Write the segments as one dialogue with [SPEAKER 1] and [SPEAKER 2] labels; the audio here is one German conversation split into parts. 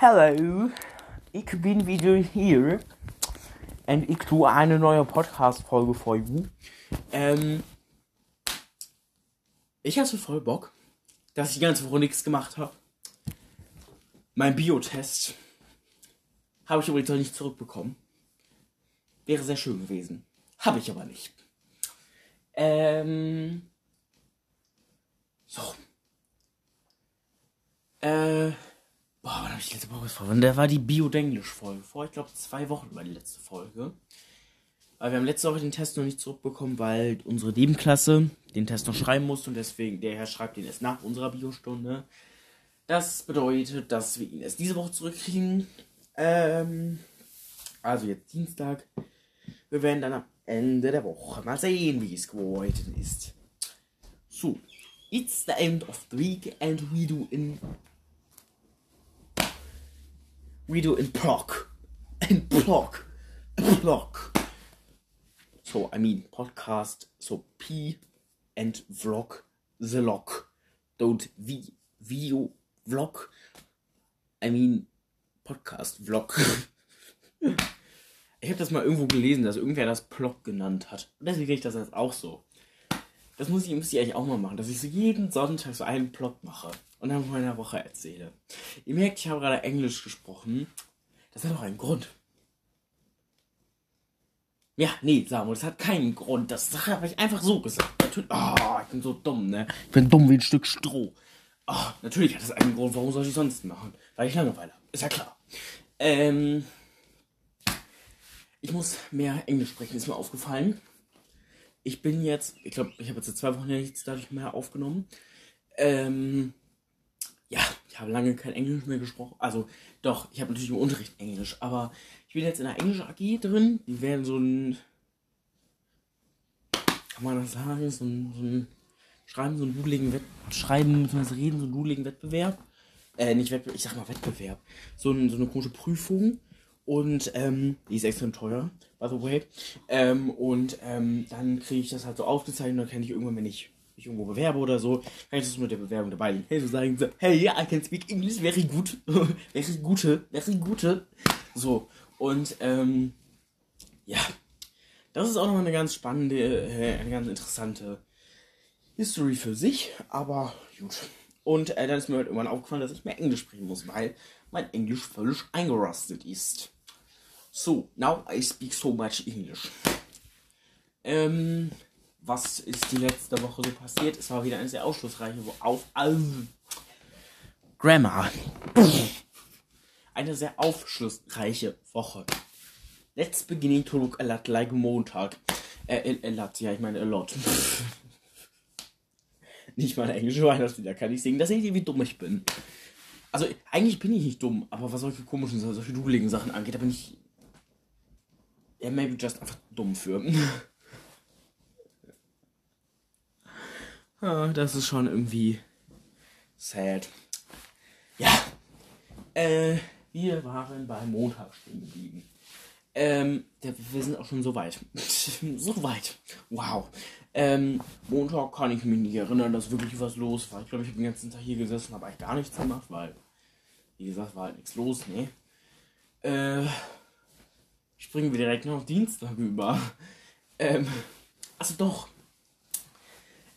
[SPEAKER 1] Hallo, ich bin wieder hier und ich tue eine neue Podcast-Folge für you. Ähm, ich hatte voll Bock, dass ich die ganze Woche nichts gemacht habe. Mein Biotest habe ich übrigens noch nicht zurückbekommen. Wäre sehr schön gewesen. Habe ich aber nicht. Ähm, so. Äh, boah, wann habe ich die letzte Folge vor? Der war die Bio-Denglisch-Folge. Vor, ich glaube, zwei Wochen war die letzte Folge. Aber wir haben letzte Woche den Test noch nicht zurückbekommen, weil unsere Nebenklasse den Test noch schreiben musste und deswegen, der Herr schreibt den erst nach unserer Biostunde. Das bedeutet, dass wir ihn erst diese Woche zurückkriegen. Ähm, also jetzt Dienstag. Wir werden dann am Ende der Woche mal sehen, wie es geworden ist. So, it's the end of the week and we do in we do in proc. In proc. Proc. So, I mean podcast. So P and vlog the log. Don't v video vlog. I mean podcast vlog. ich habe das mal irgendwo gelesen, dass irgendwer das Plog genannt hat. Und deswegen kriege ich das jetzt auch so. Das muss ich, muss ich eigentlich auch mal machen, dass ich so jeden Sonntag so einen Plot mache und dann von meiner Woche erzähle. Ihr merkt, ich habe gerade Englisch gesprochen. Das hat auch einen Grund. Ja, nee, Samuel, das hat keinen Grund. Das habe ich einfach so gesagt. Natürlich. Oh, ich bin so dumm, ne? Ich bin dumm wie ein Stück Stroh. Oh, natürlich hat das einen Grund. Warum soll ich sonst machen? Weil ich Langeweile habe. Ist ja klar. Ähm. Ich muss mehr Englisch sprechen, ist mir aufgefallen. Ich bin jetzt, ich glaube, ich habe jetzt zwei Wochen nichts dadurch mehr aufgenommen. Ähm, ja, ich habe lange kein Englisch mehr gesprochen. Also, doch, ich habe natürlich im Unterricht Englisch, aber ich bin jetzt in der Englisch AG drin. Die werden so ein, kann man das sagen, so ein, so ein Schreiben, so einen dudeligen Wett Schreiben, bzw. Reden, so einen dudeligen Wettbewerb. Äh, nicht Wettbewerb, ich sag mal Wettbewerb. So, ein, so eine komische Prüfung. Und ähm, die ist extrem teuer, by the way. Ähm, und ähm, dann kriege ich das halt so aufgezeichnet und dann kann ich irgendwann, wenn ich mich irgendwo bewerbe oder so, kann ich das mit der Bewerbung dabei legen. Hey, so sagen so, hey, yeah, I can speak English very good. very gute, very gute. So. Und ähm, ja, das ist auch noch eine ganz spannende, äh, eine ganz interessante History für sich, aber gut. Und äh, dann ist mir halt irgendwann aufgefallen, dass ich mehr Englisch sprechen muss, weil mein Englisch völlig eingerostet ist. So, now I speak so much English. Ähm, was ist die letzte Woche so passiert? Es war wieder eine sehr aufschlussreiche Woche. Auf, also, Grammar. Eine sehr aufschlussreiche Woche. Let's beginning to look a lot like Montag. Äh, a, a lot, ja, ich meine a lot. nicht mal englische Weihnachtslieder kann ich singen. Das seht ihr, wie dumm ich bin. Also, eigentlich bin ich nicht dumm, aber was solche komischen, solche dudeligen Sachen angeht, da bin ich ja, maybe just einfach dumm für. ah, das ist schon irgendwie sad. Ja. Äh, wir waren bei Montag stehen geblieben. Ähm, wir sind auch schon so weit. so weit. Wow. Ähm, Montag kann ich mich nicht erinnern, dass wirklich was los war. Ich glaube, ich habe den ganzen Tag hier gesessen, habe eigentlich gar nichts gemacht, weil, wie gesagt, war halt nichts los, ne? Äh, springen wir direkt noch auf Dienstag über. Ähm, also doch.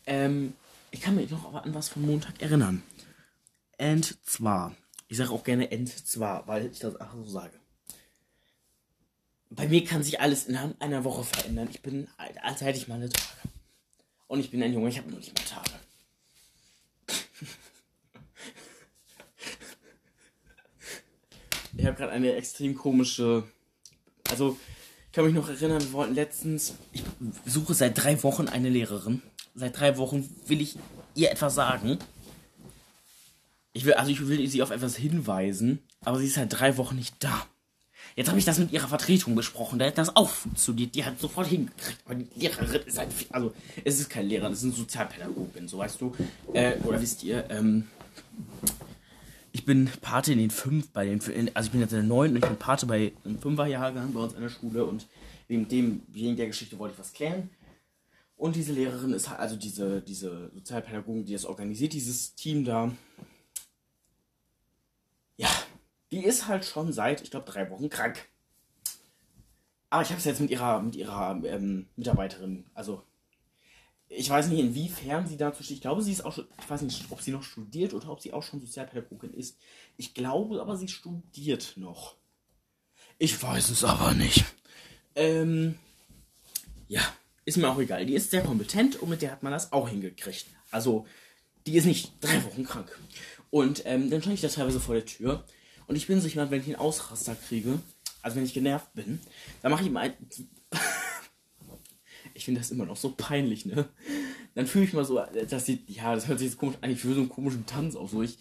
[SPEAKER 1] Ähm, ich kann mich noch an was von Montag erinnern. Und zwar, ich sage auch gerne and zwar, weil ich das auch so sage. Bei mir kann sich alles innerhalb einer Woche verändern. Ich bin, als hätte ich meine Tage. Und ich bin ein Junge, ich habe nur nicht mehr Tage. ich habe gerade eine extrem komische also, ich kann mich noch erinnern, wir wollten letztens. Ich suche seit drei Wochen eine Lehrerin. Seit drei Wochen will ich ihr etwas sagen. Ich will, also ich will sie auf etwas hinweisen, aber sie ist seit drei Wochen nicht da. Jetzt habe ich das mit ihrer Vertretung besprochen, da hat das auch funktioniert. Die hat sofort hingekriegt. Aber die Lehrerin ist halt, also es ist kein Lehrer, es ist eine Sozialpädagogin, so weißt du. Äh, oder wisst ihr, ähm, ich bin Pate in den fünf, bei den, also ich bin jetzt in der neun und ich bin Pate bei einem Fünferjahrgang bei uns an der Schule und wegen dem, wegen der Geschichte wollte ich was klären. Und diese Lehrerin ist also diese, diese Sozialpädagogin, die das organisiert, dieses Team da. Ja, die ist halt schon seit, ich glaube, drei Wochen krank. Aber ich habe es jetzt mit ihrer, mit ihrer ähm, Mitarbeiterin, also ich weiß nicht, inwiefern sie dazu steht. Ich glaube, sie ist auch schon, ich weiß nicht, ob sie noch studiert oder ob sie auch schon Sozialpädagogin ist. Ich glaube aber, sie studiert noch. Ich weiß es aber nicht. Ähm, ja, ist mir auch egal. Die ist sehr kompetent und mit der hat man das auch hingekriegt. Also, die ist nicht drei Wochen krank. Und ähm, dann stand ich da teilweise vor der Tür. Und ich bin so jemand, wenn ich einen Ausraster kriege, also wenn ich genervt bin, dann mache ich mal. Ich finde das immer noch so peinlich, ne? Dann fühle ich mal so, dass die, ja, das hört sich jetzt komisch an, ich fühle so einen komischen Tanz auf. So, ich,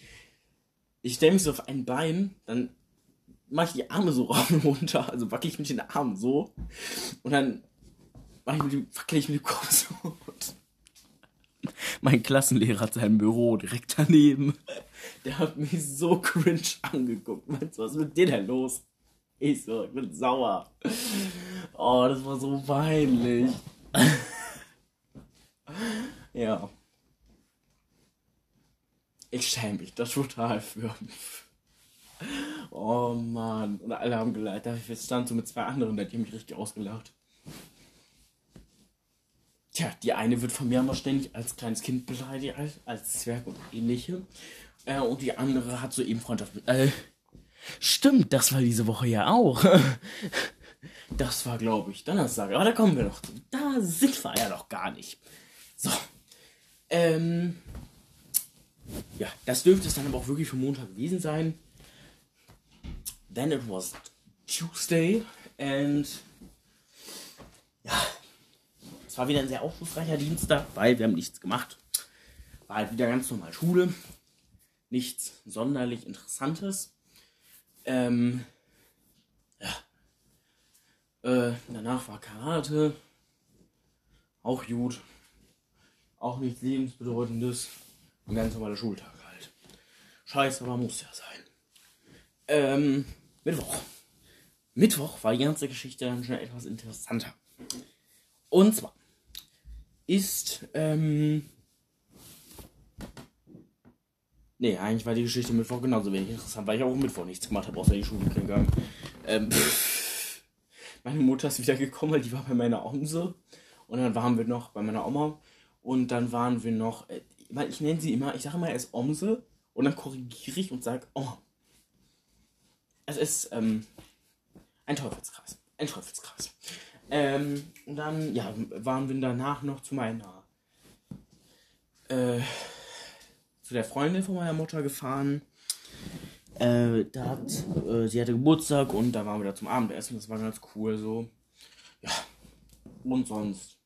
[SPEAKER 1] ich stelle mich so auf ein Bein, dann mache ich die Arme so rauf und runter, also wackel ich mit den Armen so. Und dann mache ich mit dem, wackel ich mit dem Kopf so. Mein Klassenlehrer hat sein Büro direkt daneben. Der hat mich so cringe angeguckt. Meinst du, was ist mit dir denn los? Ich so, ich bin sauer. Oh, das war so peinlich. Ja. Ich schäme mich da total für. Oh Mann. Und alle haben geleitet. Ich stand so mit zwei anderen, die haben mich richtig ausgelacht. Tja, die eine wird von mir immer ständig als kleines Kind beleidigt, als, als Zwerg und ähnliche. Äh, und die andere hat so eben Freundschaft mit. Äh, stimmt, das war diese Woche ja auch. Das war, glaube ich, Donnerstag. Aber da kommen wir noch zu. Da sind wir ja noch gar nicht. So. Ähm. Ja, das dürfte es dann aber auch wirklich für Montag gewesen sein. Then it was Tuesday and ja, es war wieder ein sehr aufschlussreicher Dienstag, weil wir haben nichts gemacht. War halt wieder ganz normal Schule. Nichts sonderlich Interessantes. Ähm. Äh, danach war Karate. Auch gut. Auch nichts lebensbedeutendes. Ein ganz normaler Schultag halt. Scheiße, aber muss ja sein. Ähm, Mittwoch. Mittwoch war die ganze Geschichte dann schon etwas interessanter. Und zwar ist, ähm, nee, eigentlich war die Geschichte Mittwoch genauso wenig interessant, weil ich auch Mittwoch nichts gemacht habe, außer die Schule gegangen. Ähm, meine Mutter ist wieder gekommen, weil die war bei meiner Omse. Und dann waren wir noch bei meiner Oma. Und dann waren wir noch, äh, weil ich nenne sie immer, ich sage immer erst Omse und dann korrigiere ich und sage Oma. Es ist ähm, ein Teufelskreis. Ein Teufelskreis. Ähm, und dann, ja, waren wir danach noch zu meiner, äh, zu der Freundin von meiner Mutter gefahren. Äh, da hat, äh, sie hatte Geburtstag und da waren wir da zum Abendessen. Das war ganz cool so. Ja. Und sonst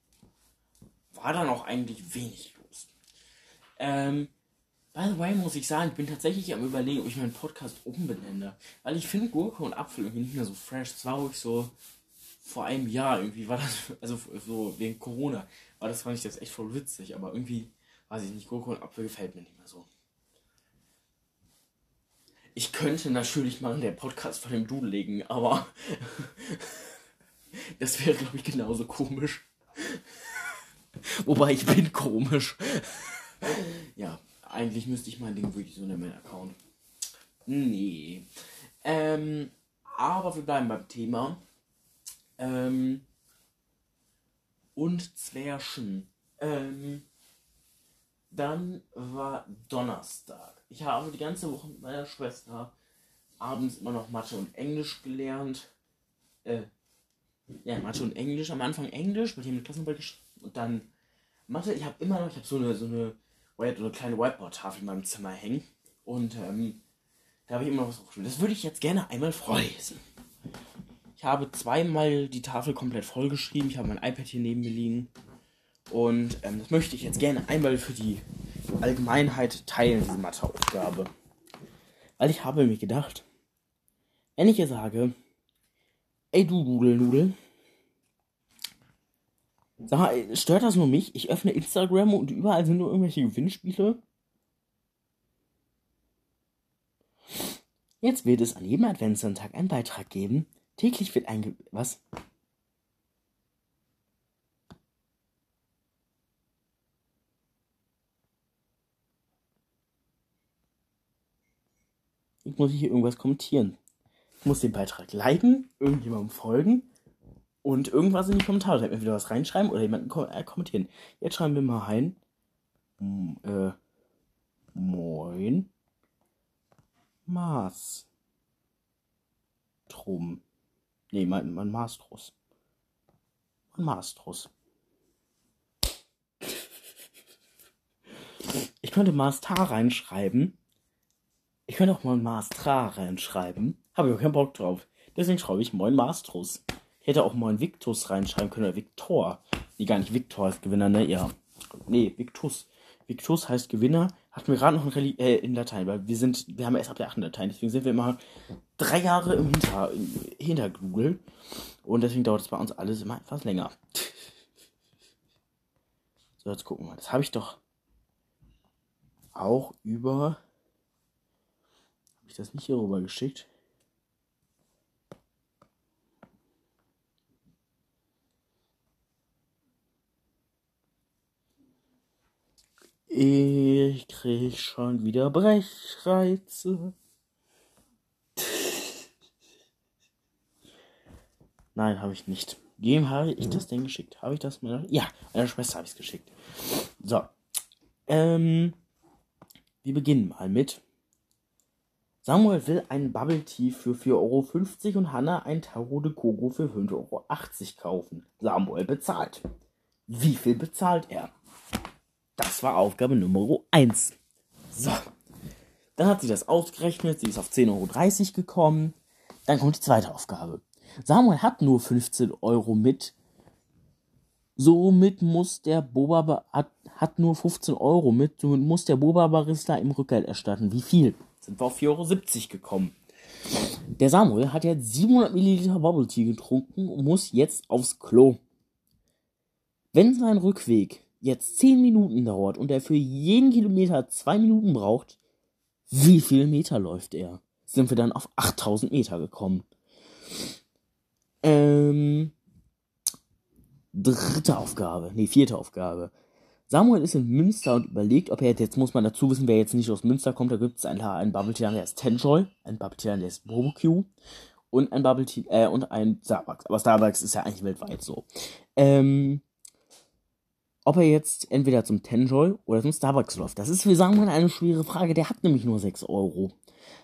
[SPEAKER 1] war dann auch eigentlich wenig los. Ähm, by the way muss ich sagen, ich bin tatsächlich am überlegen, ob ich meinen Podcast umbenenne. Weil ich finde Gurke und Apfel irgendwie nicht mehr so fresh. Das war ruhig so vor einem Jahr irgendwie war das, also so wegen Corona, war das fand ich das echt voll witzig, aber irgendwie, weiß ich nicht, Gurke und Apfel gefällt mir nicht mehr so. Ich könnte natürlich mal in der Podcast von dem Dudel legen, aber das wäre, glaube ich, genauso komisch. Wobei ich bin komisch. ja, eigentlich müsste ich mein Ding wirklich so nennen, mein Account. Nee. Ähm, aber wir bleiben beim Thema. Ähm, und Zwerschen. Ähm, dann war Donnerstag. Ich habe die ganze Woche mit meiner Schwester abends immer noch Mathe und Englisch gelernt. Äh, ja, Mathe und Englisch. Am Anfang Englisch, mit dem Klassenarbeit geschrieben. Und dann Mathe. Ich habe immer noch, ich habe so eine, so eine, White, eine kleine Whiteboard-Tafel in meinem Zimmer hängen. Und ähm, da habe ich immer noch was aufgeschrieben. Das würde ich jetzt gerne einmal vorlesen. Ich habe zweimal die Tafel komplett vollgeschrieben. Ich habe mein iPad hier neben mir liegen. Und ähm, das möchte ich jetzt gerne einmal für die Allgemeinheit teilen, diese Matheaufgabe. Weil ich habe mir gedacht, wenn ich ihr sage, ey du Nudelnudel, sag mal, stört das nur mich? Ich öffne Instagram und überall sind nur irgendwelche Gewinnspiele. Jetzt wird es an jedem Adventssonntag einen Beitrag geben, Täglich wird ein... Was? Muss ich hier irgendwas kommentieren. Ich muss den Beitrag liken, irgendjemandem folgen und irgendwas in die Kommentare. Entweder was reinschreiben oder jemanden kom äh, kommentieren. Jetzt schreiben wir mal rein. M äh, moin. Mars. Drum. Nee, mein, mein Mastrus. Mein Mastrus. Ich könnte Mastar reinschreiben. Ich könnte auch mal Mastra reinschreiben. Habe ich auch keinen Bock drauf. Deswegen schreibe ich Moin Mastrus. Ich hätte auch Moin Victus reinschreiben können oder Victor. Nee, gar nicht Victor als Gewinner, ne? Ja. Nee, Victus. Victus heißt Gewinner. Hatten wir gerade noch in, Reli äh, in Latein, weil wir sind, wir haben erst ab der 8. Latein, deswegen sind wir immer drei Jahre im Hinter, hinter Google. Und deswegen dauert es bei uns alles immer etwas länger. So, jetzt gucken wir. Das habe ich doch auch über. Habe ich das nicht hier rüber geschickt? Ich krieg schon wieder Brechreize. Nein, habe ich nicht. Wem habe ich das denn geschickt? Habe ich das meiner? Ja, meiner Schwester habe ich es geschickt. So. Ähm, wir beginnen mal mit. Samuel will einen Bubble Tea für 4,50 Euro und Hannah ein Taro de Coco für 5,80 Euro kaufen. Samuel bezahlt. Wie viel bezahlt er? Das war Aufgabe Nummer 1. So. Dann hat sie das ausgerechnet, sie ist auf 10,30 Euro gekommen. Dann kommt die zweite Aufgabe. Samuel hat nur 15 Euro mit. Somit muss der Boba hat, hat nur 15 Euro mit. Somit muss der Boba Barista im Rückgeld erstatten. Wie viel? Sind wir auf 4,70 Euro gekommen. Der Samuel hat jetzt 700 Milliliter Bubble Tea getrunken und muss jetzt aufs Klo. Wenn sein Rückweg jetzt 10 Minuten dauert und er für jeden Kilometer 2 Minuten braucht, wie viel Meter läuft er? Sind wir dann auf 8000 Meter gekommen. Ähm, dritte Aufgabe, nee, vierte Aufgabe. Samuel ist in Münster und überlegt, ob er jetzt, jetzt muss man dazu wissen, wer jetzt nicht aus Münster kommt, da gibt es einen, einen Bubble Tea, der ist Tenjoy, ein Bubble Tea, der ist Barbecue und ein Bubble Tea, äh, und ein Starbucks. Aber Starbucks ist ja eigentlich weltweit so. Ähm, ob er jetzt entweder zum Tenjoy oder zum Starbucks läuft. Das ist für Samuel eine schwere Frage. Der hat nämlich nur 6 Euro.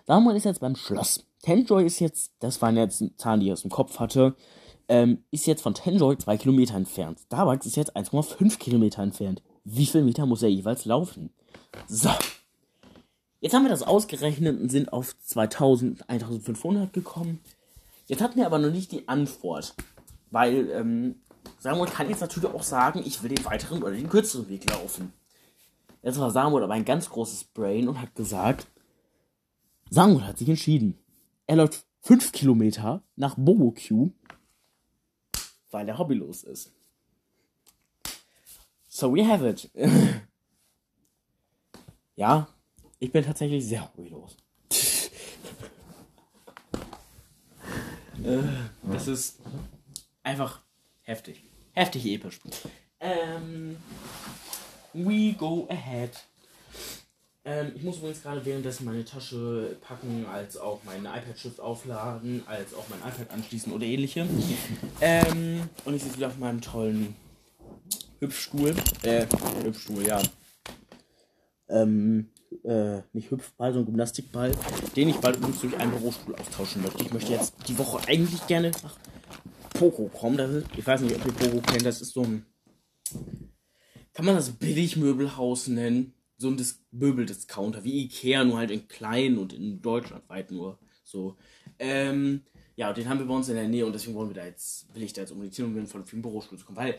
[SPEAKER 1] Samuel ist jetzt beim Schloss. Tenjoy ist jetzt, das waren jetzt Zahlen, die ich aus dem Kopf hatte, ähm, ist jetzt von Tenjoy 2 Kilometer entfernt. Starbucks ist jetzt 1,5 Kilometer entfernt. Wie viel Meter muss er jeweils laufen? So. Jetzt haben wir das ausgerechnet und sind auf 2000, 1500 gekommen. Jetzt hatten wir aber noch nicht die Antwort. Weil, ähm, Samuel kann jetzt natürlich auch sagen, ich will den weiteren oder den kürzeren Weg laufen. Jetzt war Samuel aber ein ganz großes Brain und hat gesagt, Samuel hat sich entschieden. Er läuft 5 Kilometer nach Bobo weil er hobbylos ist. So we have it. ja, ich bin tatsächlich sehr. Äh, das ist einfach heftig. Heftig episch. Ähm, we go ahead. Ähm, ich muss übrigens gerade währenddessen meine Tasche packen, als auch mein iPad-Stift aufladen, als auch mein iPad anschließen oder ähnliche. Ähm, und ich sitze wieder auf meinem tollen Hüpfstuhl. Äh, Hüpfstuhl, ja. Ähm, äh, nicht Hüpfball, sondern Gymnastikball, den ich bald übrigens durch einen Bürostuhl austauschen möchte. Ich möchte jetzt die Woche eigentlich gerne nach Poco kommen. Das ist, ich weiß nicht, ob ihr Poco kennt. Das ist so ein. Kann man das Billigmöbelhaus nennen? So ein Dis Möbeldiscounter, wie Ikea, nur halt in klein und in Deutschland weit nur. So. Ähm, ja, den haben wir bei uns in der Nähe und deswegen wollen wir da jetzt, will ich da jetzt umgehen und will von dem Bürostuhl zu kommen, weil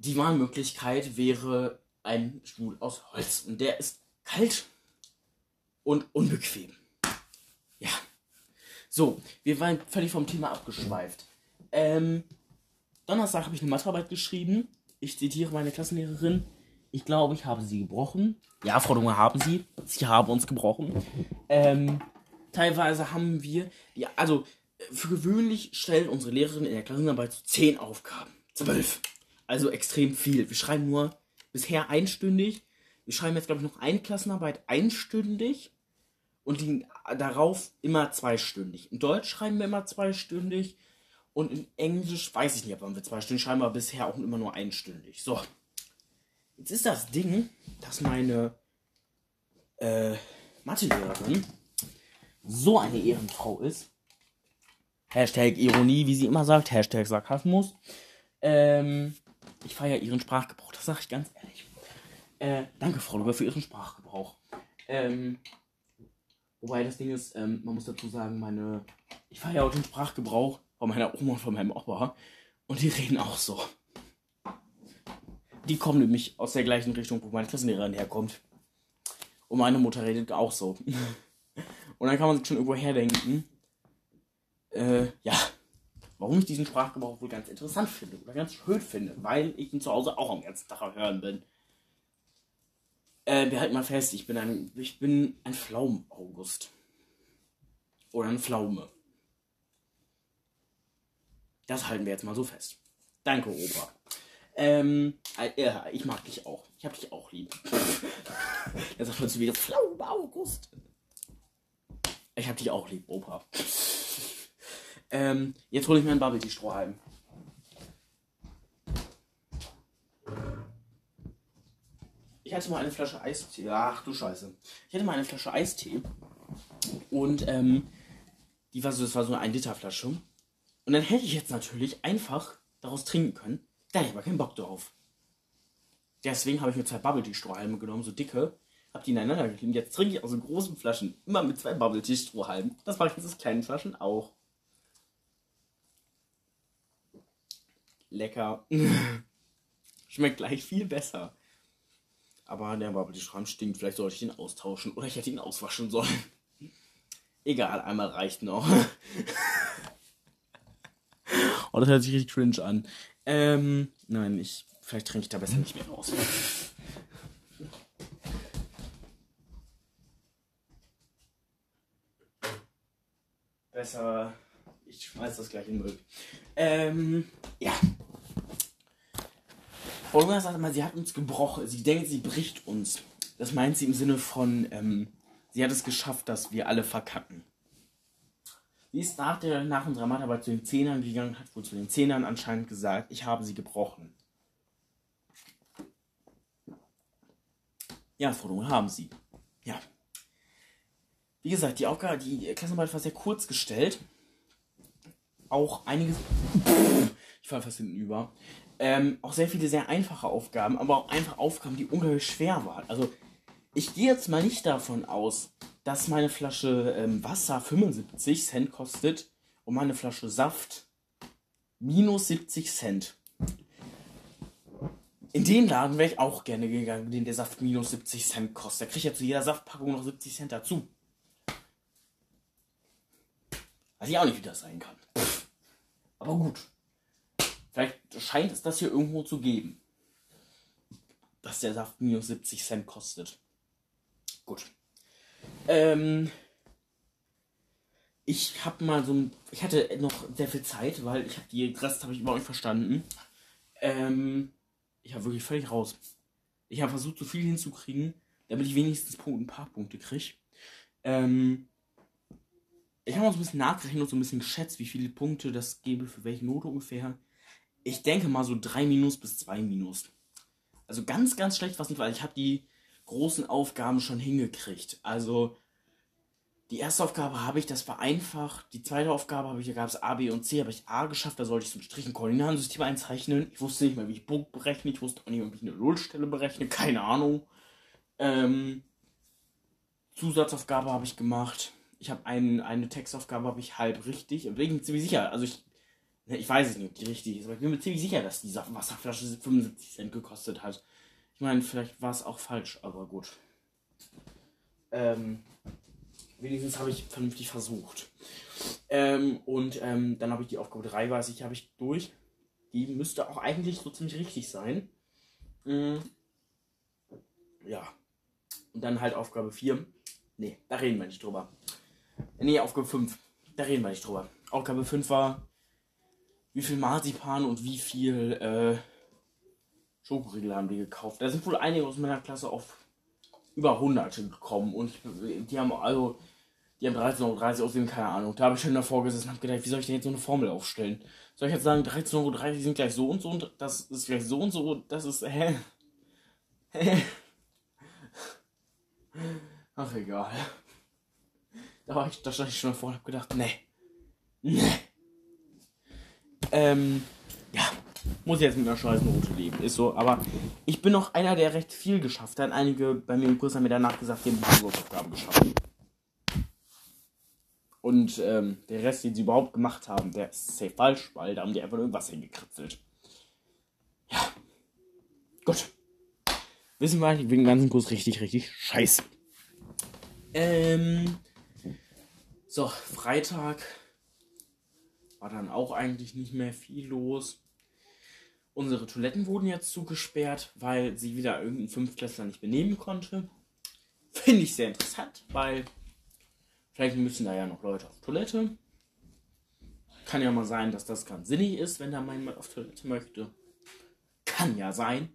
[SPEAKER 1] die Wahlmöglichkeit wäre ein Stuhl aus Holz und der ist kalt und unbequem. Ja. So, wir waren völlig vom Thema abgeschweift. Ähm, Donnerstag habe ich eine Mathearbeit geschrieben. Ich zitiere meine Klassenlehrerin. Ich glaube, ich habe sie gebrochen. Ja, Frau Dunge, haben sie. Sie haben uns gebrochen. Ähm, teilweise haben wir, ja, also für gewöhnlich stellen unsere Lehrerin in der Klassenarbeit so 10 Aufgaben. 12. Also extrem viel. Wir schreiben nur bisher einstündig. Wir schreiben jetzt, glaube ich, noch eine Klassenarbeit einstündig. Und die darauf immer zweistündig. In Deutsch schreiben wir immer zweistündig und in Englisch weiß ich nicht, ob wir zweistündig schreiben, aber bisher auch immer nur einstündig. So. Jetzt ist das Ding, dass meine äh, Mathelehrerin so eine Ehrenfrau ist. Hashtag Ironie, wie sie immer sagt, Hashtag Sarkasmus. Ähm, ich feiere ihren Sprachgebrauch, das sage ich ganz ehrlich. Äh, danke, Frau Luger, für ihren Sprachgebrauch. Ähm, wobei das Ding ist, ähm, man muss dazu sagen, meine, ich feiere auch den Sprachgebrauch von meiner Oma und von meinem Opa. Und die reden auch so. Die kommen nämlich aus der gleichen Richtung, wo meine Klassenlehrerin herkommt. Und meine Mutter redet auch so. Und dann kann man sich schon irgendwo herdenken, äh, ja, warum ich diesen Sprachgebrauch wohl ganz interessant finde oder ganz schön finde, weil ich ihn zu Hause auch am ganzen Tag hören bin. Äh, wir halten mal fest, ich bin ein, ich bin ein Pflaumen-August. Oder ein Pflaume. Das halten wir jetzt mal so fest. Danke, Opa. Ähm, äh, ich mag dich auch. Ich hab dich auch lieb. Jetzt sagt man zu wieder Pflaume August. Ich hab dich auch lieb, Opa. Ähm, jetzt hole ich mir einen Bubble Tea Strohhalm. Ich hatte mal eine Flasche Eistee. Ach du Scheiße. Ich hatte mal eine Flasche Eistee. Und ähm, die war so, das war so eine 1 Liter Flasche. Und dann hätte ich jetzt natürlich einfach daraus trinken können. Da hatte ich aber keinen Bock drauf. Deswegen habe ich mir zwei Bubble Tea Strohhalme genommen, so dicke. Hab die ineinander geklebt. Jetzt trinke ich aus so großen Flaschen immer mit zwei Bubble Tea Strohhalmen. Das mache ich jetzt aus kleinen Flaschen auch. Lecker. Schmeckt gleich viel besser. Aber der Bubble Strohhalm stinkt. Vielleicht sollte ich ihn austauschen oder ich hätte ihn auswaschen sollen. Egal, einmal reicht noch. oh, das hört sich richtig cringe an. Ähm, nein, ich. Vielleicht trinke ich da besser nicht mehr raus. Besser. Ich schmeiß das gleich in den Müll. Ähm, ja. Olga sagt mal, sie hat uns gebrochen. Sie denkt, sie bricht uns. Das meint sie im Sinne von, ähm, sie hat es geschafft, dass wir alle verkacken. Sie ist nach, der, nach unserer Mathearbeit zu den Zehnern gegangen, hat wohl zu den Zehnern anscheinend gesagt, ich habe sie gebrochen. Ja, Frau haben sie. Ja. Wie gesagt, die Aufgabe, die Klassenarbeit war sehr kurz gestellt. Auch einiges. Ich fall fast hinten über. Ähm, auch sehr viele sehr einfache Aufgaben, aber auch einfach Aufgaben, die ungeheuer schwer waren. Also, ich gehe jetzt mal nicht davon aus, dass meine Flasche ähm, Wasser 75 Cent kostet und meine Flasche Saft minus 70 Cent. In den Laden wäre ich auch gerne gegangen, den der Saft minus 70 Cent kostet. Da kriege ich ja zu jeder Saftpackung noch 70 Cent dazu. Weiß ich auch nicht, wie das sein kann. Aber gut. Vielleicht scheint es das hier irgendwo zu geben. Dass der Saft minus 70 Cent kostet. Gut. Ähm, ich habe mal so ein, ich hatte noch sehr viel Zeit, weil ich habe die Rest habe ich überhaupt nicht verstanden. Ähm, ich habe wirklich völlig raus. Ich habe versucht, so viel hinzukriegen, damit ich wenigstens ein paar Punkte kriege. Ähm, ich habe auch so ein bisschen nachgerechnet und so ein bisschen geschätzt, wie viele Punkte das gebe, für welche Note ungefähr. Ich denke mal so 3 Minus bis 2 Minus. Also ganz, ganz schlecht was nicht, weil ich habe die großen Aufgaben schon hingekriegt. Also die erste Aufgabe habe ich, das war einfach. Die zweite Aufgabe habe ich, da gab es A, B und C, habe ich A geschafft, da sollte ich so ein Strichenkoordinatensystem einzeichnen. Ich wusste nicht mehr, wie ich Punkt berechne, ich wusste auch nicht mehr, wie ich eine Nullstelle berechne, keine Ahnung. Ähm, Zusatzaufgabe habe ich gemacht. Ich habe ein, eine Textaufgabe habe ich halb richtig. Bin mir ziemlich sicher, also ich, ich weiß es nicht, ob die richtig ist, aber ich bin mir ziemlich sicher, dass die Wasserflasche 75 Cent gekostet hat. Ich meine, vielleicht war es auch falsch, aber gut. Ähm, wenigstens habe ich vernünftig versucht. Ähm, und ähm, dann habe ich die Aufgabe 3, weiß ich, habe ich durch. Die müsste auch eigentlich so ziemlich richtig sein. Mhm. Ja. Und dann halt Aufgabe 4. Nee, da reden wir nicht drüber. Nee, Aufgabe 5. Da reden wir nicht drüber. Aufgabe 5 war, wie viel Marzipan und wie viel äh, Schokoriegel haben die gekauft. Da sind wohl einige aus meiner Klasse auf über hunderte gekommen und die haben also die haben 13,30 Euro aussehen, keine Ahnung. Da habe ich schon davor gesessen und habe gedacht, wie soll ich denn jetzt so eine Formel aufstellen? Soll ich jetzt sagen, 13,30 Euro sind gleich so und so und das ist gleich so und so, das ist, hä? Hä? Ach, egal. Da, war ich, da stand ich schon davor und habe gedacht, nee. Nee. Ähm, ja, muss jetzt mit einer scheißen Route leben, ist so. Aber ich bin noch einer, der recht viel geschafft hat. Einige bei mir im Kurs haben mir danach gesagt, die haben die Hausaufgaben geschafft. Und ähm, der Rest, den sie überhaupt gemacht haben, der ist safe falsch, weil da haben die einfach irgendwas hingekritzelt. Ja. Gut. Wissen wir, ich bin den ganzen Kurs richtig, richtig scheiße. Ähm. So, Freitag war dann auch eigentlich nicht mehr viel los. Unsere Toiletten wurden jetzt zugesperrt, weil sie wieder irgendein Fünftklässler nicht benehmen konnte. Finde ich sehr interessant, weil vielleicht müssen da ja noch Leute auf Toilette. Kann ja mal sein, dass das ganz sinnig ist, wenn da mal jemand auf Toilette möchte. Kann ja sein.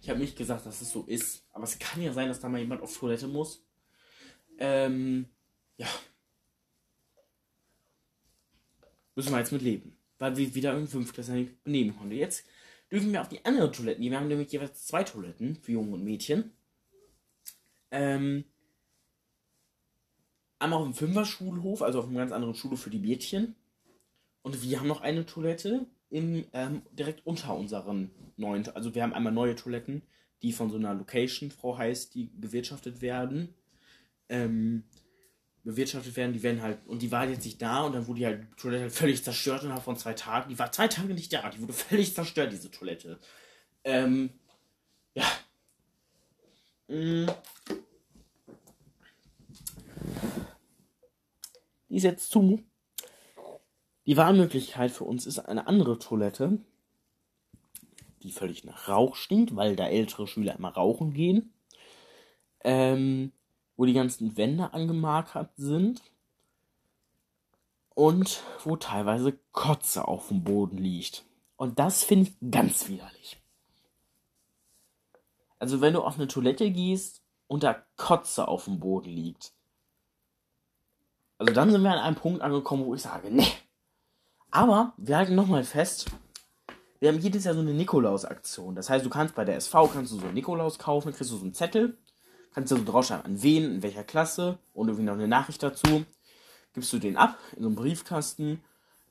[SPEAKER 1] Ich habe nicht gesagt, dass es so ist, aber es kann ja sein, dass da mal jemand auf Toilette muss. Ähm, ja. Müssen wir jetzt mit leben. Weil wir wieder irgendein Fünftklässler benehmen konnte. Jetzt dürfen wir auf die anderen Toiletten. Wir haben nämlich jeweils zwei Toiletten für Jungen und Mädchen. Ähm, einmal auf dem Fünfer-Schulhof, also auf einem ganz anderen Schulhof für die Mädchen. Und wir haben noch eine Toilette im, ähm, direkt unter unseren neuen. Also wir haben einmal neue Toiletten, die von so einer Location-Frau heißt, die bewirtschaftet werden. Ähm, bewirtschaftet werden, die werden halt, und die war jetzt nicht da und dann wurde die halt, Toilette halt völlig zerstört innerhalb von zwei Tagen. Die war zwei Tage nicht da, die wurde völlig zerstört, diese Toilette. Ähm, ja. Mm. Die ist jetzt zu. Die Wahlmöglichkeit für uns ist eine andere Toilette, die völlig nach Rauch stinkt, weil da ältere Schüler immer rauchen gehen. Ähm, wo die ganzen Wände angemarkert sind und wo teilweise Kotze auf dem Boden liegt. Und das finde ich ganz widerlich. Also wenn du auf eine Toilette gehst und da Kotze auf dem Boden liegt. Also dann sind wir an einem Punkt angekommen, wo ich sage, ne. Aber wir halten nochmal fest, wir haben jedes Jahr so eine Nikolaus-Aktion. Das heißt, du kannst bei der SV kannst du so einen Nikolaus kaufen, kriegst du so einen Zettel kannst du so draufschreiben, an wen, in welcher Klasse und irgendwie noch eine Nachricht dazu. Gibst du den ab in so einen Briefkasten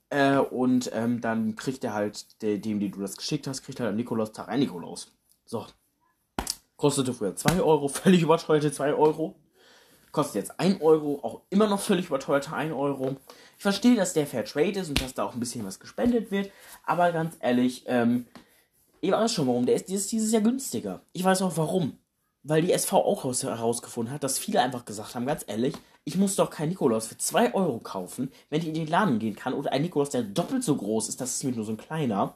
[SPEAKER 1] äh, und ähm, dann kriegt er halt, der, dem, dem du das geschickt hast, kriegt er am Nikolaustag ein Nikolaus. So. Kostete früher 2 Euro, völlig überteuerte 2 Euro. Kostet jetzt 1 Euro, auch immer noch völlig überteuerte 1 Euro. Ich verstehe, dass der Fair Trade ist und dass da auch ein bisschen was gespendet wird, aber ganz ehrlich, ähm, ich weiß schon warum. Der ist dieses, dieses Jahr günstiger. Ich weiß auch warum weil die SV auch herausgefunden hat, dass viele einfach gesagt haben, ganz ehrlich, ich muss doch kein Nikolaus für 2 Euro kaufen, wenn ich in den Laden gehen kann. Oder ein Nikolaus, der doppelt so groß ist, das ist nämlich nur so ein kleiner,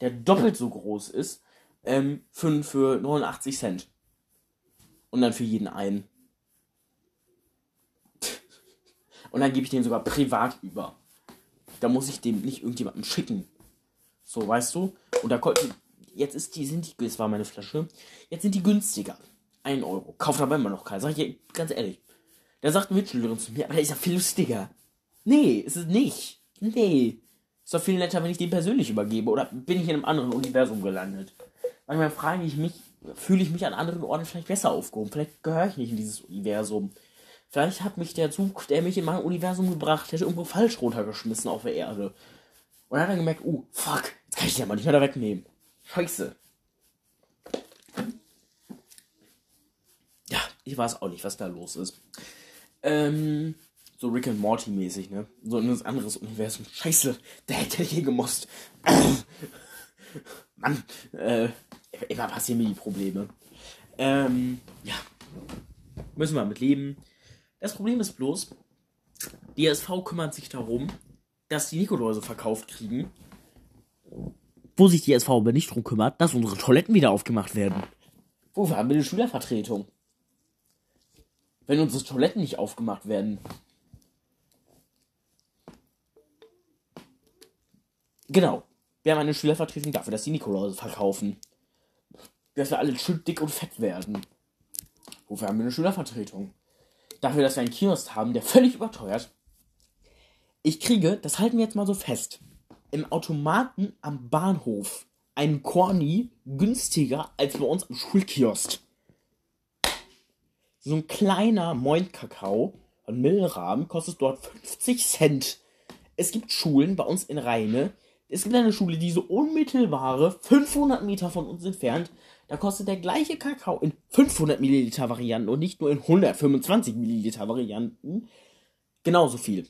[SPEAKER 1] der doppelt so groß ist, ähm, für, für 89 Cent. Und dann für jeden einen. Und dann gebe ich den sogar privat über. Da muss ich dem nicht irgendjemandem schicken. So, weißt du? Und da konnte. Jetzt ist die, sind die, das war meine Flasche. Jetzt sind die günstiger. 1 Euro. Kauft aber immer noch keiner. Sag ich ganz ehrlich. Da sagt Mitschülerin zu mir, aber der ist ja viel lustiger. Nee, ist es nicht. Nee. Ist doch viel netter, wenn ich den persönlich übergebe. Oder bin ich in einem anderen Universum gelandet? Manchmal frage ich mich, fühle ich mich an anderen Orten vielleicht besser aufgehoben. Vielleicht gehöre ich nicht in dieses Universum. Vielleicht hat mich der Zug, der mich in mein Universum gebracht hätte, irgendwo falsch runtergeschmissen auf der Erde. Und dann hat er gemerkt, oh, fuck, jetzt kann ich den mal nicht mehr da wegnehmen. Scheiße. Ich weiß auch nicht, was da los ist. Ähm, so Rick and Morty mäßig, ne? So in ein anderes Universum. Scheiße, der hätte hier gemusst. Mann, äh, immer passieren mir die Probleme. Ähm, ja. Müssen wir mit leben. Das Problem ist bloß, die SV kümmert sich darum, dass die Nikoläuse verkauft kriegen. Wo sich die SV aber nicht drum kümmert, dass unsere Toiletten wieder aufgemacht werden. Wo haben wir eine Schülervertretung? Wenn unsere Toiletten nicht aufgemacht werden. Genau. Wir haben eine Schülervertretung dafür, dass die Nikolaus verkaufen. Dass wir alle schön dick und fett werden. Wofür haben wir eine Schülervertretung? dafür, dass wir einen Kiosk haben, der völlig überteuert. Ich kriege, das halten wir jetzt mal so fest, im Automaten am Bahnhof einen Corny günstiger als bei uns am Schulkiosk. So ein kleiner Moin-Kakao von Milrahmen kostet dort 50 Cent. Es gibt Schulen bei uns in Rheine. Es gibt eine Schule, die so unmittelbare 500 Meter von uns entfernt. Da kostet der gleiche Kakao in 500 Milliliter Varianten und nicht nur in 125 Milliliter Varianten genauso viel.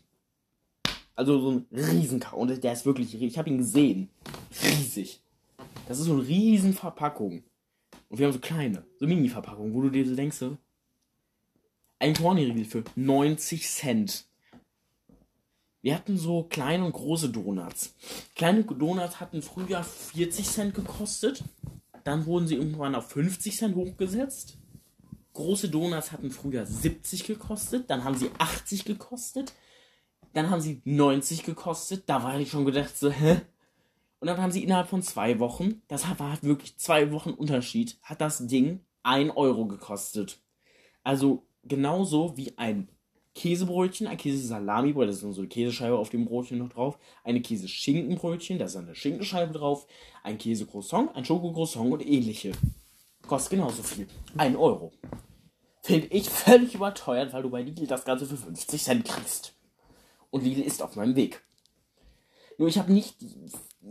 [SPEAKER 1] Also so ein Riesenkau. Und der ist wirklich, ich habe ihn gesehen. Riesig. Das ist so eine riesen Verpackung. Und wir haben so kleine, so Mini-Verpackungen, wo du dir so denkst, ein Corny-Riegel für 90 Cent. Wir hatten so kleine und große Donuts. Kleine Donuts hatten früher 40 Cent gekostet. Dann wurden sie irgendwann auf 50 Cent hochgesetzt. Große Donuts hatten früher 70 gekostet. Dann haben sie 80 gekostet. Dann haben sie 90 gekostet. Da war ich schon gedacht, so, hä? Und dann haben sie innerhalb von zwei Wochen, das war halt wirklich zwei Wochen Unterschied, hat das Ding 1 Euro gekostet. Also genauso wie ein Käsebrötchen, ein Käsesalamibrötchen, das ist so eine Käsescheibe auf dem Brötchen noch drauf, eine Käseschinkenbrötchen, da ist eine Schinkenscheibe drauf, ein Käsecroissant, ein Schokocroissant und ähnliche. Kostet genauso viel. 1 Euro. Finde ich völlig überteuert, weil du bei Lidl das Ganze für 50 Cent kriegst und Lidl ist auf meinem Weg. Nur ich habe nicht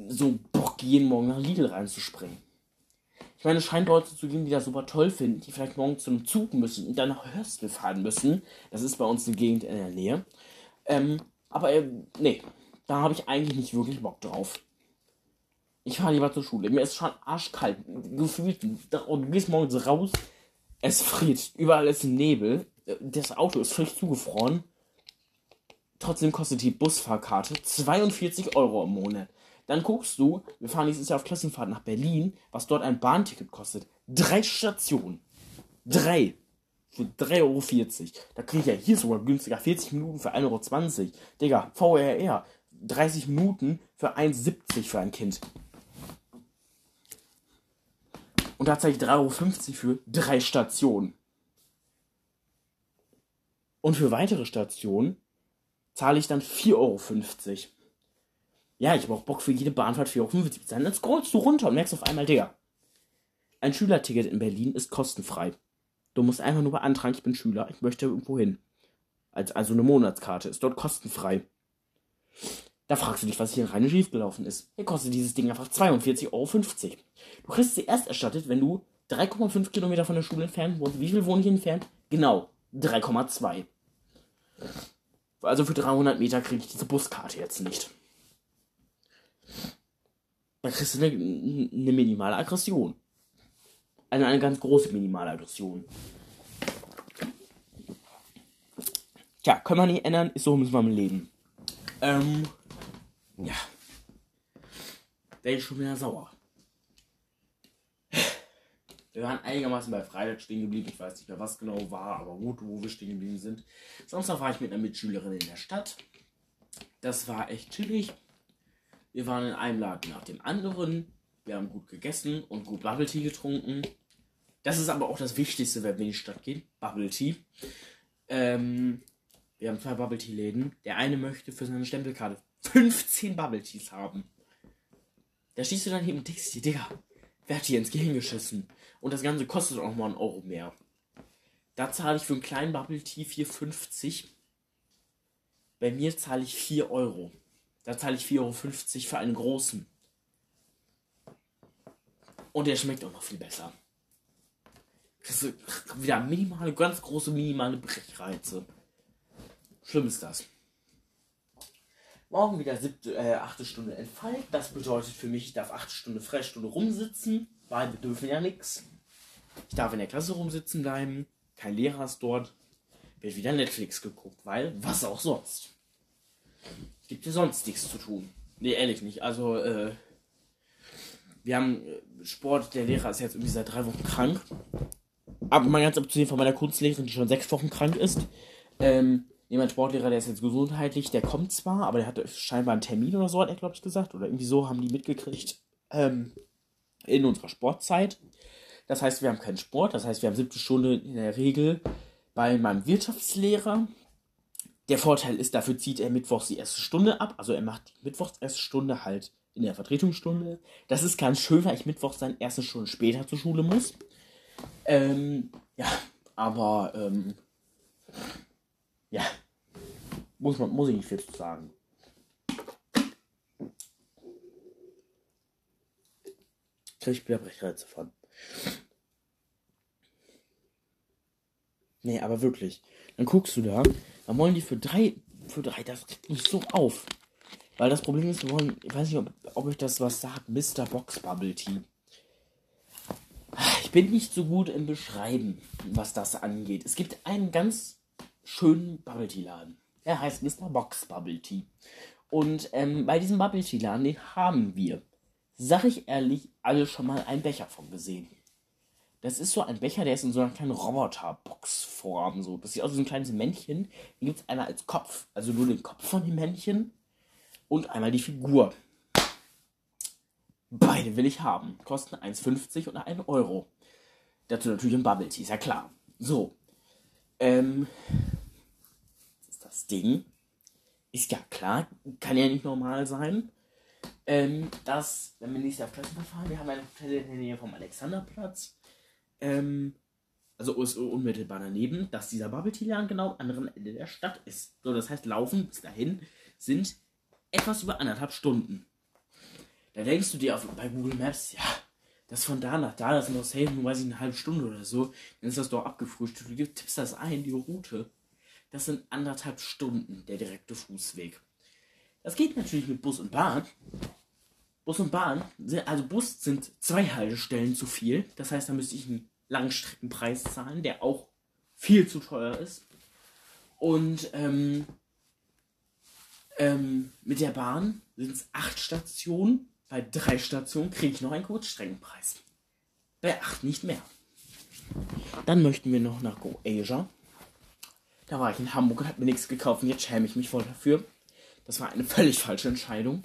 [SPEAKER 1] so Bock, jeden Morgen nach Lidl reinzuspringen. Ich meine, es scheint Leute zu geben, die das super toll finden, die vielleicht morgen zum Zug müssen und dann nach Hörstel fahren müssen. Das ist bei uns eine Gegend in der Nähe. Ähm, aber äh, nee, da habe ich eigentlich nicht wirklich Bock drauf. Ich fahre lieber zur Schule. Mir ist schon arschkalt. Gefühlt, du gehst morgens raus, es friert. Überall ist Nebel. Das Auto ist völlig zugefroren. Trotzdem kostet die Busfahrkarte 42 Euro im Monat. Dann guckst du, wir fahren nächstes Jahr auf Klassenfahrt nach Berlin, was dort ein Bahnticket kostet. Drei Stationen. Drei. Für 3,40 Euro. Da kriege ich ja hier sogar günstiger. 40 Minuten für 1,20 Euro. Digga, VRR. 30 Minuten für 1,70 Euro für ein Kind. Und da zahle ich 3,50 Euro für drei Stationen. Und für weitere Stationen zahle ich dann 4,50 Euro. Ja, ich habe auch Bock für jede Bahnfahrt 4,50 Euro bezahlen. Dann scrollst du runter und merkst auf einmal, Digga. Ein Schülerticket in Berlin ist kostenfrei. Du musst einfach nur beantragen, ich bin Schüler, ich möchte irgendwo hin. Also eine Monatskarte ist dort kostenfrei. Da fragst du dich, was hier rein schiefgelaufen ist. Hier kostet dieses Ding einfach 42,50 Euro. Du kriegst sie erst erstattet, wenn du 3,5 Kilometer von der Schule entfernt wohnst. Wie viel wohne ich entfernt? Genau, 3,2. Also für 300 Meter kriege ich diese Buskarte jetzt nicht. Dann kriegst du eine, eine minimale Aggression. Eine, eine ganz große minimale Aggression. Tja, können wir nicht ändern, ist so müssen wir im Leben. Ähm, ja. Der ist schon wieder sauer. Wir waren einigermaßen bei Freitag stehen geblieben. Ich weiß nicht mehr, was genau war, aber gut, wo wir stehen geblieben sind. Samstag war ich mit einer Mitschülerin in der Stadt. Das war echt chillig. Wir waren in einem Laden nach dem anderen. Wir haben gut gegessen und gut Bubble Tea getrunken. Das ist aber auch das Wichtigste, wenn wir in die Stadt gehen. Bubble Tea. Ähm, wir haben zwei Bubble Tea Läden. Der eine möchte für seine Stempelkarte 15 Bubble Teas haben. Da stehst du dann hier und denkst dir, Digga, wer hat hier ins Gehirn geschissen? Und das Ganze kostet auch mal einen Euro mehr. Da zahle ich für einen kleinen Bubble Tea 4,50. Bei mir zahle ich 4 Euro. Da zahle ich 4,50 Euro für einen großen. Und der schmeckt auch noch viel besser. Das wieder minimale, ganz große, minimale Brechreize. Schlimm ist das. Morgen wieder siebte, äh, achte Stunde Entfall. Das bedeutet für mich, ich darf acht Stunden Freistunde rumsitzen, weil wir dürfen ja nichts. Ich darf in der Klasse rumsitzen bleiben. Kein Lehrer ist dort. Wird wieder Netflix geguckt, weil was auch sonst. Gibt ja sonst nichts zu tun. Nee, ehrlich nicht. Also, äh, wir haben äh, Sport, der Lehrer ist jetzt irgendwie seit drei Wochen krank. Aber mal ganz abgesehen von meiner Kunstlehrerin, die schon sechs Wochen krank ist. Ähm, jemand Sportlehrer, der ist jetzt gesundheitlich, der kommt zwar, aber der hatte scheinbar einen Termin oder so, hat er, glaube ich, gesagt. Oder irgendwie so haben die mitgekriegt. Ähm, in unserer Sportzeit. Das heißt, wir haben keinen Sport. Das heißt, wir haben siebte Stunde in der Regel bei meinem Wirtschaftslehrer. Der Vorteil ist, dafür zieht er mittwochs die erste Stunde ab. Also er macht die mittwochs erste Stunde halt in der Vertretungsstunde. Das ist ganz schön, weil ich mittwochs dann erste Stunde später zur Schule muss. Ähm, ja, aber ähm, ja, muss man muss ich nicht viel zu sagen. Krieg ich wieder Brechreize von. Nee, aber wirklich. Dann guckst du da, dann wollen die für drei, für drei, das regt mich so auf. Weil das Problem ist, wir wollen, ich weiß nicht, ob, ob euch das was sagt, Mr. Box Bubble Tea. Ich bin nicht so gut im Beschreiben, was das angeht. Es gibt einen ganz schönen Bubble Tea Laden. Er heißt Mr. Box Bubble Tea. Und ähm, bei diesem Bubble Tea Laden, den haben wir, sag ich ehrlich, alle schon mal einen Becher von gesehen. Das ist so ein Becher, der ist in so einer kleinen Roboterbox-Form. So. Das sieht aus wie so ein kleines Männchen. Den gibt es einmal als Kopf, also nur den Kopf von dem Männchen und einmal die Figur. Beide will ich haben. Kosten 1,50 und 1 Euro. Dazu natürlich ein Bubble Tea, ist ja klar. So. Ähm. Das ist das Ding. Ist ja klar, kann ja nicht normal sein. Ähm, dass, wenn wir nächstes Jahr auf Klassenfahrt fahren, wir haben ein Hotel in der Nähe vom Alexanderplatz ähm, also ist unmittelbar daneben, dass dieser Bubble Tea Laden genau am anderen Ende der Stadt ist. So, das heißt, laufen bis dahin sind etwas über anderthalb Stunden. Da denkst du dir auf, bei Google Maps, ja, das von da nach da, das sind noch safe, nur weiß ich, eine halbe Stunde oder so. Dann ist das doch abgefrühstückt. Du tippst das ein, die Route. Das sind anderthalb Stunden, der direkte Fußweg. Das geht natürlich mit Bus und Bahn. Bus und Bahn, also Bus sind zwei Haltestellen zu viel. Das heißt, da müsste ich einen Langstreckenpreis zahlen, der auch viel zu teuer ist. Und ähm, ähm, mit der Bahn sind es acht Stationen. Bei drei Stationen kriege ich noch einen Kurzstreckenpreis. Bei acht nicht mehr. Dann möchten wir noch nach Go Asia. Da war ich in Hamburg und habe mir nichts gekauft und jetzt schäme ich mich voll dafür. Das war eine völlig falsche Entscheidung.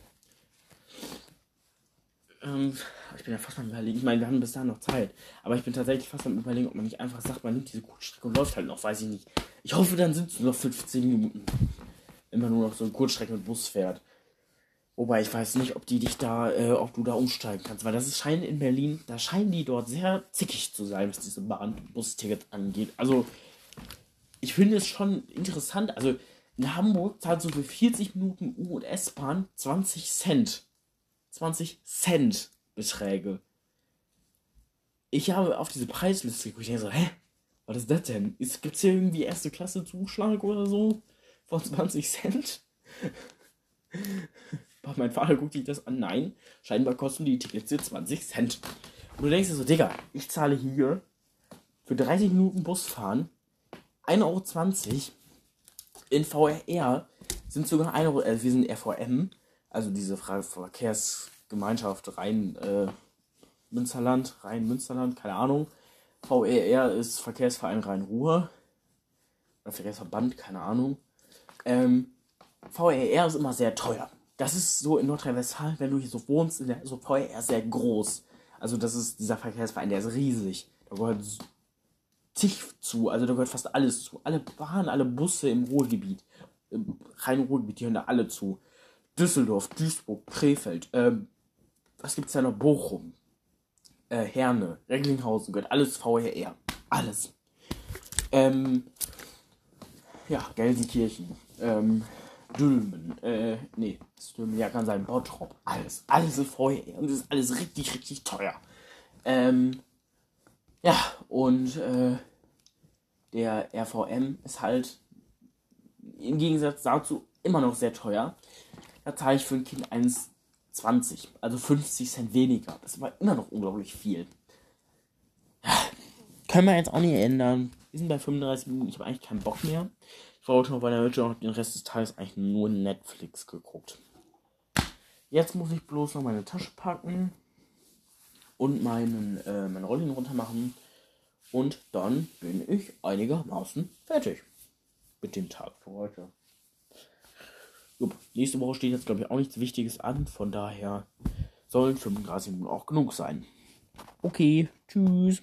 [SPEAKER 1] Ähm, ich bin ja fast am überlegen. Ich meine, wir haben bis dahin noch Zeit. Aber ich bin tatsächlich fast am überlegen, ob man nicht einfach sagt, man nimmt diese Kurzstrecke und läuft halt noch, weiß ich nicht. Ich hoffe, dann sind es nur noch 15 Minuten. Wenn man nur noch so eine Kurzstrecke mit Bus fährt. Wobei ich weiß nicht, ob die dich da, äh, ob du da umsteigen kannst, weil das ist scheint in Berlin, da scheinen die dort sehr zickig zu sein, was diese Bahn-Bus-Tickets angeht. Also, ich finde es schon interessant. Also, in Hamburg zahlt so für 40 Minuten U- und S-Bahn 20 Cent. 20 Cent Beträge. Ich habe auf diese Preisliste geguckt. Ich denke so, hä? Was ist das denn? Gibt es hier irgendwie erste Klasse Zuschlag oder so? Von 20 Cent? mein Vater guckt sich das an. Nein, scheinbar kosten die Tickets hier 20 Cent. Und du denkst dir so, Digga, ich zahle hier für 30 Minuten Busfahren 1,20 Euro. In VRR sind sogar 1 Euro, äh, wir sind RVM, also diese Verkehrsgemeinschaft Rhein äh, Münsterland, Rhein Münsterland, keine Ahnung. VER ist Verkehrsverein Rhein-Ruhr. Verkehrsverband, keine Ahnung. Ähm, VER ist immer sehr teuer. Das ist so in Nordrhein-Westfalen, wenn du hier so wohnst, der, so VER sehr groß. Also das ist dieser Verkehrsverein, der ist riesig. Da gehört zig zu, also da gehört fast alles zu. Alle Bahnen, alle Busse im Ruhrgebiet, im Rhein-Ruhrgebiet, die hören da alle zu. Düsseldorf, Duisburg, Krefeld, ähm, was gibt's da noch? Bochum, äh, Herne, Recklinghausen, gehört alles VRR. Alles. Ähm, ja, Gelsenkirchen, ähm, Dülmen, äh, nee, Dülmen, ja, kann sein, Bottrop, alles, alles ist VRR und das ist alles richtig, richtig teuer. Ähm, ja, und, äh, der RVM ist halt im Gegensatz dazu immer noch sehr teuer da zahle ich für ein Kind 1,20, also 50 Cent weniger. Das war immer noch unglaublich viel. Können wir jetzt auch nicht ändern. Wir sind bei 35 Minuten, ich habe eigentlich keinen Bock mehr. Ich wollte noch bei der Hütte noch den Rest des Tages eigentlich nur Netflix geguckt. Jetzt muss ich bloß noch meine Tasche packen und meinen, äh, meine Rollin runter machen. Und dann bin ich einigermaßen fertig mit dem Tag für heute. Nächste Woche steht jetzt, glaube ich, auch nichts Wichtiges an. Von daher sollen 35 Minuten auch genug sein. Okay, tschüss.